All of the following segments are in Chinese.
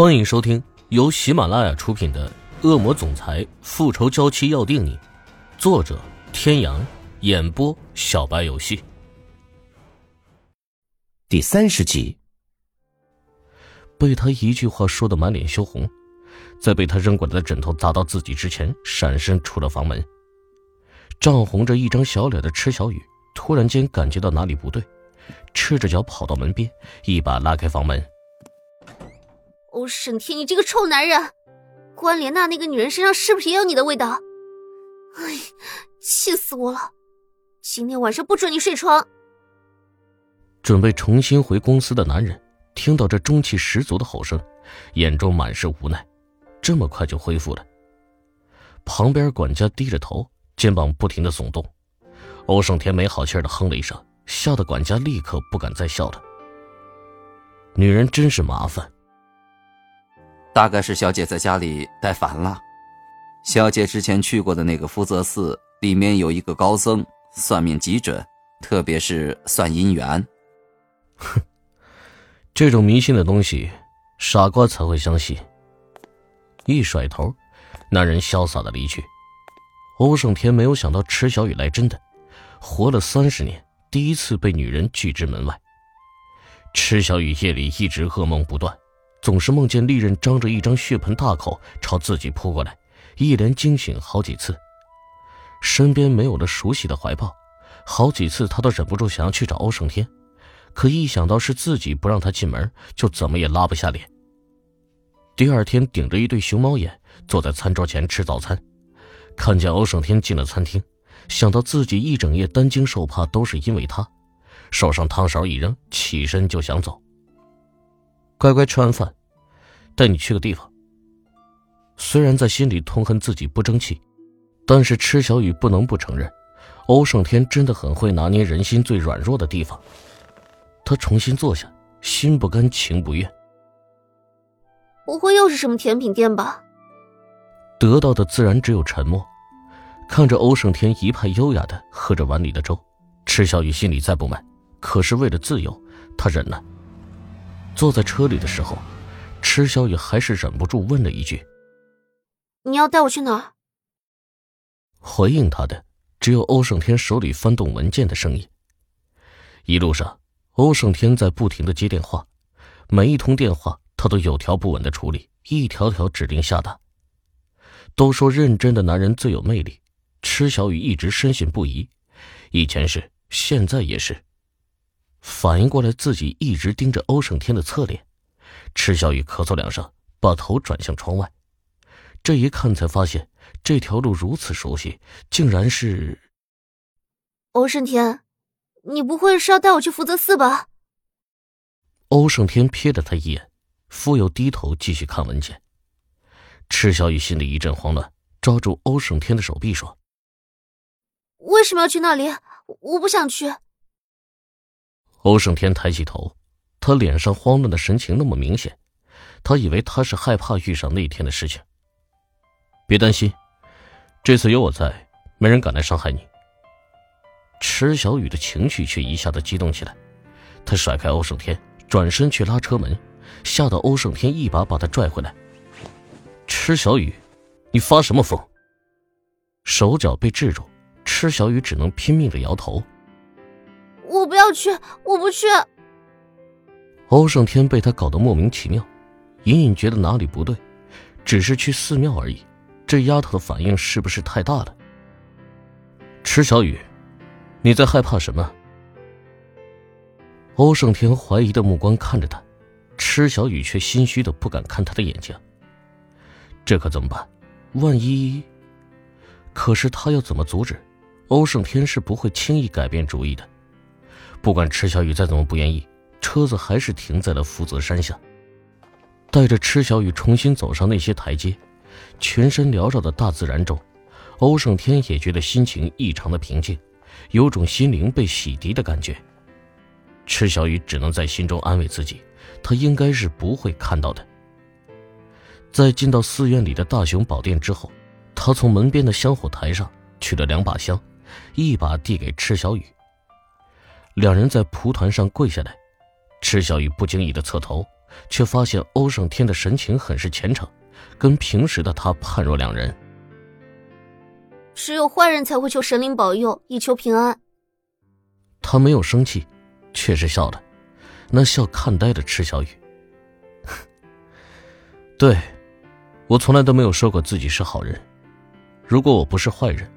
欢迎收听由喜马拉雅出品的《恶魔总裁复仇娇妻要定你》，作者：天阳，演播：小白游戏。第三十集，被他一句话说的满脸羞红，在被他扔过来的枕头砸到自己之前，闪身出了房门。涨红着一张小脸的池小雨突然间感觉到哪里不对，赤着脚跑到门边，一把拉开房门。欧胜天，你这个臭男人！关莲娜那个女人身上是不是也有你的味道？哎，气死我了！今天晚上不准你睡床。准备重新回公司的男人听到这中气十足的吼声，眼中满是无奈。这么快就恢复了？旁边管家低着头，肩膀不停的耸动。欧胜天没好气的哼了一声，吓得管家立刻不敢再笑了。女人真是麻烦。大概是小姐在家里待烦了。小姐之前去过的那个福泽寺，里面有一个高僧，算命极准，特别是算姻缘。哼，这种迷信的东西，傻瓜才会相信。一甩头，那人潇洒的离去。欧胜天没有想到池小雨来真的，活了三十年，第一次被女人拒之门外。池小雨夜里一直噩梦不断。总是梦见利刃张着一张血盆大口朝自己扑过来，一连惊醒好几次。身边没有了熟悉的怀抱，好几次他都忍不住想要去找欧胜天，可一想到是自己不让他进门，就怎么也拉不下脸。第二天，顶着一对熊猫眼坐在餐桌前吃早餐，看见欧胜天进了餐厅，想到自己一整夜担惊受怕都是因为他，手上汤勺一扔，起身就想走。乖乖吃完饭，带你去个地方。虽然在心里痛恨自己不争气，但是池小雨不能不承认，欧胜天真的很会拿捏人心最软弱的地方。他重新坐下，心不甘情不愿。不会又是什么甜品店吧？得到的自然只有沉默。看着欧胜天一派优雅的喝着碗里的粥，池小雨心里再不满，可是为了自由，他忍了。坐在车里的时候，池小雨还是忍不住问了一句：“你要带我去哪儿？”回应他的只有欧胜天手里翻动文件的声音。一路上，欧胜天在不停的接电话，每一通电话他都有条不紊的处理，一条条指令下达。都说认真的男人最有魅力，池小雨一直深信不疑，以前是，现在也是。反应过来，自己一直盯着欧胜天的侧脸，池小雨咳嗽两声，把头转向窗外。这一看，才发现这条路如此熟悉，竟然是欧胜天。你不会是要带我去福泽寺吧？欧胜天瞥了他一眼，复又低头继续看文件。池小雨心里一阵慌乱，抓住欧胜天的手臂说：“为什么要去那里？我不想去。”欧胜天抬起头，他脸上慌乱的神情那么明显，他以为他是害怕遇上那天的事情。别担心，这次有我在，没人敢来伤害你。池小雨的情绪却一下子激动起来，他甩开欧胜天，转身去拉车门，吓得欧胜天一把把他拽回来。池小雨，你发什么疯？手脚被制住，池小雨只能拼命的摇头。我不要去，我不去。欧胜天被他搞得莫名其妙，隐隐觉得哪里不对，只是去寺庙而已，这丫头的反应是不是太大了？池小雨，你在害怕什么？欧胜天怀疑的目光看着他，池小雨却心虚的不敢看他的眼睛。这可怎么办？万一……可是他要怎么阻止？欧胜天是不会轻易改变主意的。不管池小雨再怎么不愿意，车子还是停在了福泽山下。带着池小雨重新走上那些台阶，全身缭绕的大自然中，欧胜天也觉得心情异常的平静，有种心灵被洗涤的感觉。池小雨只能在心中安慰自己，他应该是不会看到的。在进到寺院里的大雄宝殿之后，他从门边的香火台上取了两把香，一把递给池小雨。两人在蒲团上跪下来，池小雨不经意的侧头，却发现欧胜天的神情很是虔诚，跟平时的他判若两人。只有坏人才会求神灵保佑，以求平安。他没有生气，却是笑了，那笑看呆了池小雨。对，我从来都没有说过自己是好人。如果我不是坏人，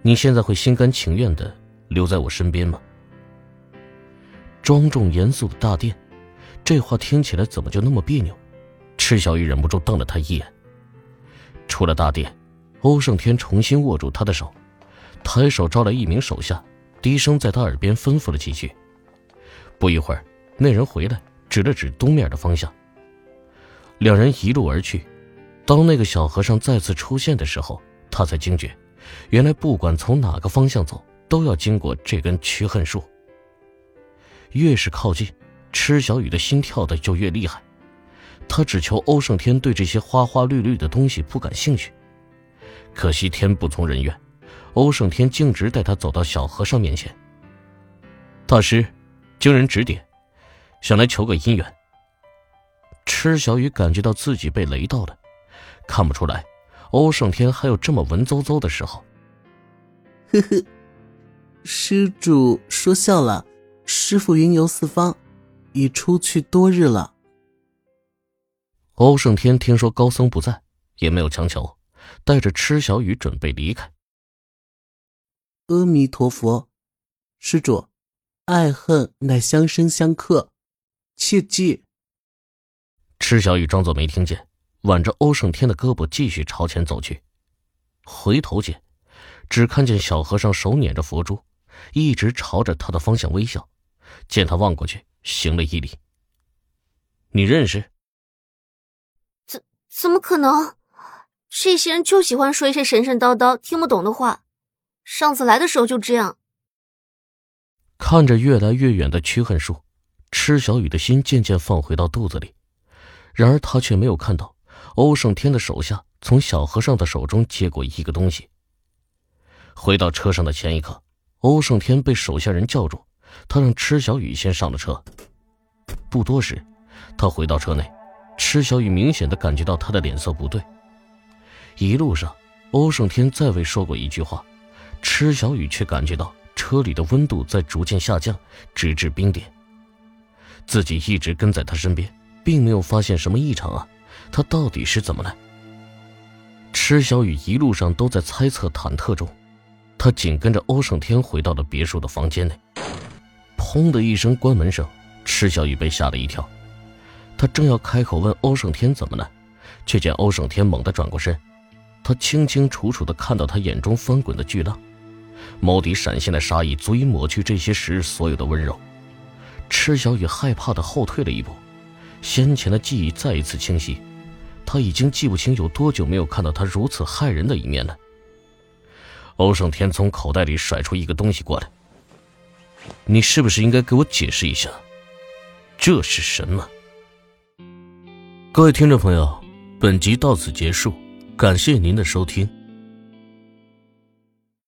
你现在会心甘情愿的留在我身边吗？庄重严肃的大殿，这话听起来怎么就那么别扭？池小雨忍不住瞪了他一眼。出了大殿，欧胜天重新握住他的手，抬手招来一名手下，低声在他耳边吩咐了几句。不一会儿，那人回来，指了指东面的方向。两人一路而去。当那个小和尚再次出现的时候，他才惊觉，原来不管从哪个方向走，都要经过这根驱恨树。越是靠近，池小雨的心跳的就越厉害。他只求欧胜天对这些花花绿绿的东西不感兴趣。可惜天不从人愿，欧胜天径直带他走到小和尚面前。大师，经人指点，想来求个姻缘。池小雨感觉到自己被雷到了，看不出来。欧胜天还有这么文绉绉的时候。呵呵，施主说笑了。师傅云游四方，已出去多日了。欧胜天听说高僧不在，也没有强求，带着池小雨准备离开。阿弥陀佛，施主，爱恨乃相生相克，切记。池小雨装作没听见。挽着欧胜天的胳膊，继续朝前走去。回头间，只看见小和尚手捻着佛珠，一直朝着他的方向微笑。见他望过去，行了一礼。你认识？怎怎么可能？这些人就喜欢说一些神神叨叨、听不懂的话。上次来的时候就这样。看着越来越远的驱恨树，池小雨的心渐渐放回到肚子里。然而他却没有看到。欧胜天的手下从小和尚的手中接过一个东西。回到车上的前一刻，欧胜天被手下人叫住，他让池小雨先上了车。不多时，他回到车内，池小雨明显的感觉到他的脸色不对。一路上，欧胜天再未说过一句话，池小雨却感觉到车里的温度在逐渐下降，直至冰点。自己一直跟在他身边，并没有发现什么异常啊。他到底是怎么了？池小雨一路上都在猜测、忐忑中，他紧跟着欧胜天回到了别墅的房间内。砰的一声关门声，池小雨被吓了一跳。他正要开口问欧胜天怎么了，却见欧胜天猛地转过身。他清清楚楚地看到他眼中翻滚的巨浪，眸底闪现的杀意足以抹去这些时日所有的温柔。池小雨害怕地后退了一步，先前的记忆再一次清晰。他已经记不清有多久没有看到他如此骇人的一面了。欧胜天从口袋里甩出一个东西过来，你是不是应该给我解释一下，这是什么？各位听众朋友，本集到此结束，感谢您的收听。